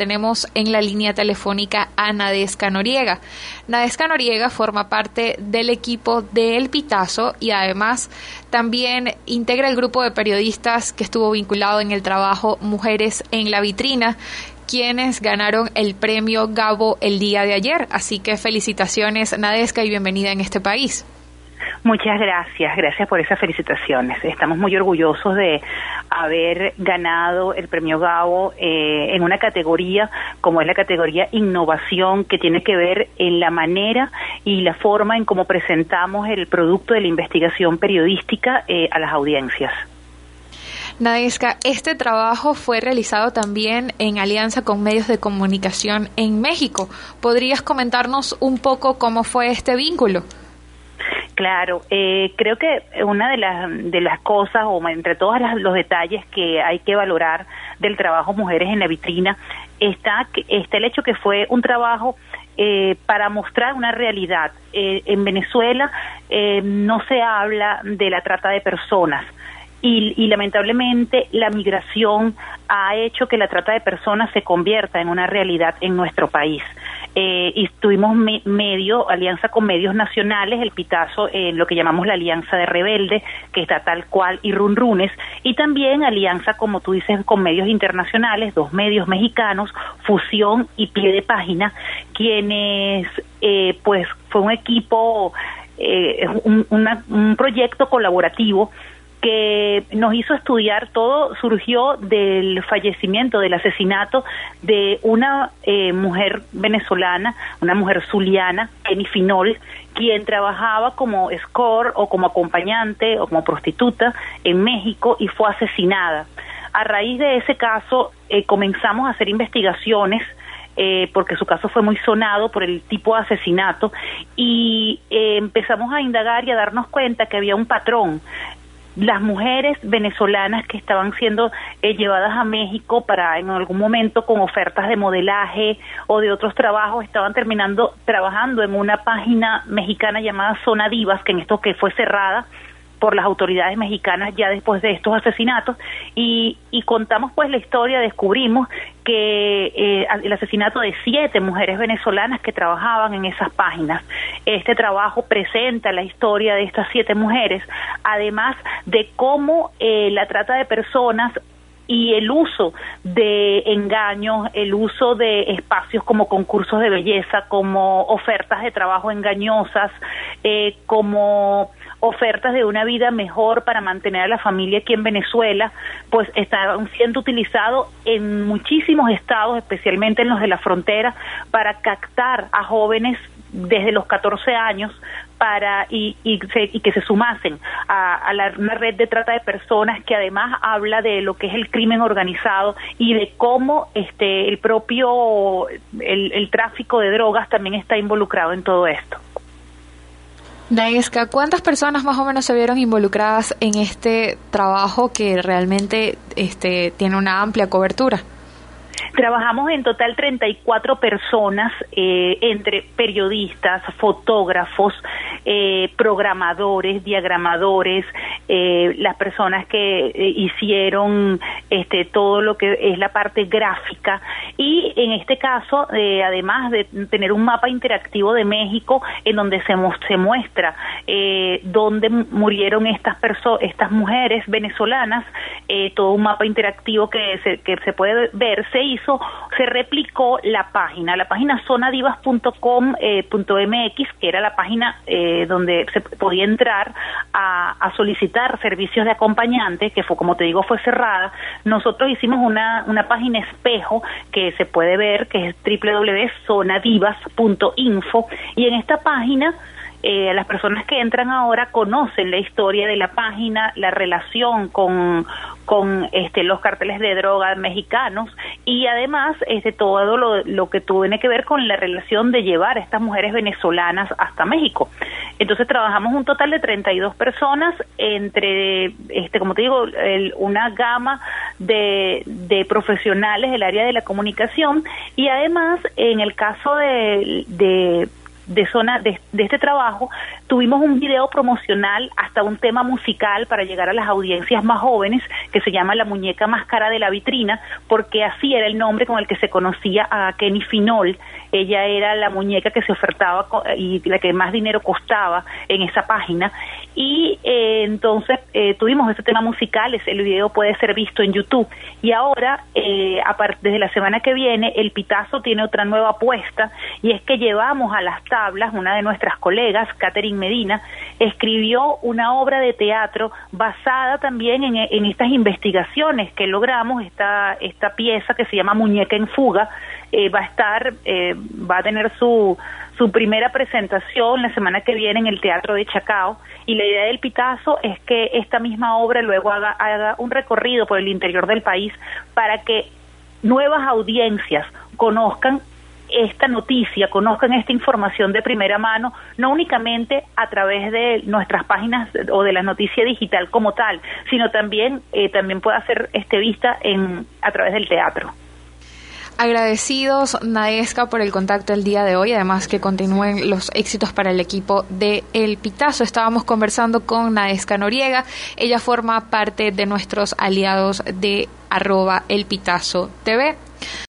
Tenemos en la línea telefónica a Nadesca Noriega. Nadesca Noriega forma parte del equipo de El Pitazo y además también integra el grupo de periodistas que estuvo vinculado en el trabajo Mujeres en la Vitrina, quienes ganaron el premio Gabo el día de ayer. Así que felicitaciones Nadesca y bienvenida en este país. Muchas gracias, gracias por esas felicitaciones. Estamos muy orgullosos de haber ganado el premio Gabo eh, en una categoría como es la categoría innovación que tiene que ver en la manera y la forma en cómo presentamos el producto de la investigación periodística eh, a las audiencias. Nadesca, este trabajo fue realizado también en alianza con medios de comunicación en México. ¿Podrías comentarnos un poco cómo fue este vínculo? Claro, eh, creo que una de las, de las cosas, o entre todos los detalles que hay que valorar del trabajo Mujeres en la Vitrina, está, está el hecho que fue un trabajo eh, para mostrar una realidad. Eh, en Venezuela no se habla de la trata de personas. Y, y, lamentablemente la migración ha hecho que la trata de personas se convierta en una realidad en nuestro país eh, y tuvimos medio, alianza con medios nacionales, el Pitazo, eh, lo que llamamos la Alianza de Rebelde, que está tal cual, y Runrunes, y también alianza, como tú dices, con medios internacionales, dos medios mexicanos, Fusión y Pie de Página, quienes, eh, pues, fue un equipo, eh, un, un proyecto colaborativo que nos hizo estudiar, todo surgió del fallecimiento, del asesinato de una eh, mujer venezolana, una mujer zuliana, Jenny Finol, quien trabajaba como score o como acompañante o como prostituta en México y fue asesinada. A raíz de ese caso eh, comenzamos a hacer investigaciones eh, porque su caso fue muy sonado por el tipo de asesinato y empezamos a indagar y a darnos cuenta que había un patrón las mujeres venezolanas que estaban siendo eh, llevadas a México para en algún momento con ofertas de modelaje o de otros trabajos estaban terminando trabajando en una página mexicana llamada Zona Divas que en esto que fue cerrada por las autoridades mexicanas ya después de estos asesinatos y, y contamos pues la historia, descubrimos que eh, el asesinato de siete mujeres venezolanas que trabajaban en esas páginas. Este trabajo presenta la historia de estas siete mujeres, además de cómo eh, la trata de personas y el uso de engaños, el uso de espacios como concursos de belleza, como ofertas de trabajo engañosas, eh, como ofertas de una vida mejor para mantener a la familia aquí en Venezuela, pues están siendo utilizados en muchísimos estados, especialmente en los de la frontera, para captar a jóvenes desde los 14 años para y, y, que se sumasen a, la, una red de trata de personas que además habla de lo que es el crimen organizado y de cómo este el propio el tráfico de drogas también está involucrado en todo esto. Naesca, ¿cuántas personas más o menos se vieron involucradas en este trabajo que realmente este, tiene una amplia cobertura? Trabajamos en total 34 personas, eh, entre periodistas, fotógrafos, eh, programadores, diagramadores, eh, las personas que hicieron este, todo lo que es la parte gráfica y en este caso, además de tener un mapa interactivo de México en donde se, se muestra dónde murieron estas, estas mujeres venezolanas, todo un mapa interactivo que se, que se puede ver, se hizo, se replicó la página, la página zonadivas.com.mx, eh, que era la página eh, donde se podía entrar a, a, solicitar servicios de acompañante, que fue, como te digo, fue cerrada. Nosotros hicimos una, una página espejo que se puede ver, que es www.zonadivas.info, y en esta página eh, las personas que entran ahora conocen la historia de la página, la relación con, con este, los carteles de droga mexicanos y además este, todo lo, lo que tiene que ver con la relación de llevar a estas mujeres venezolanas hasta México. Entonces trabajamos un total de 32 personas entre, este, como te digo, una gama de, de profesionales del área de la comunicación y además en el caso de, de de zona de, este trabajo, tuvimos un video promocional hasta un tema musical para llegar a las audiencias más jóvenes que se llama La muñeca más cara de la vitrina, porque así era el nombre con el que se conocía a Kenny Finol. Ella era la muñeca que se ofertaba y la que más dinero costaba en esa página. Y eh, entonces eh, tuvimos ese tema musical, el video puede ser visto en YouTube. Y ahora, eh, desde la semana que viene, el Pitazo tiene otra nueva apuesta y es que llevamos a las tablas, una de nuestras colegas, Catherine Medina, escribió una obra de teatro basada también en, estas investigaciones que logramos, esta, esta pieza que se llama Muñeca en Fuga, eh, va a estar, eh, va a tener su, su primera presentación la semana que viene en el Teatro de Chacao. Y la idea del Pitazo es que esta misma obra luego haga, haga un recorrido por el interior del país para que nuevas audiencias conozcan esta noticia, conozcan esta información de primera mano, no únicamente a través de nuestras páginas o de la noticia digital como tal, sino también eh, también pueda ser este vista en a través del teatro. Agradecidos, Naesca, por el contacto el día de hoy, además que continúen los éxitos para el equipo de El Pitazo. Estábamos conversando con Naesca Noriega, ella forma parte de nuestros aliados de arroba El Pitazo TV.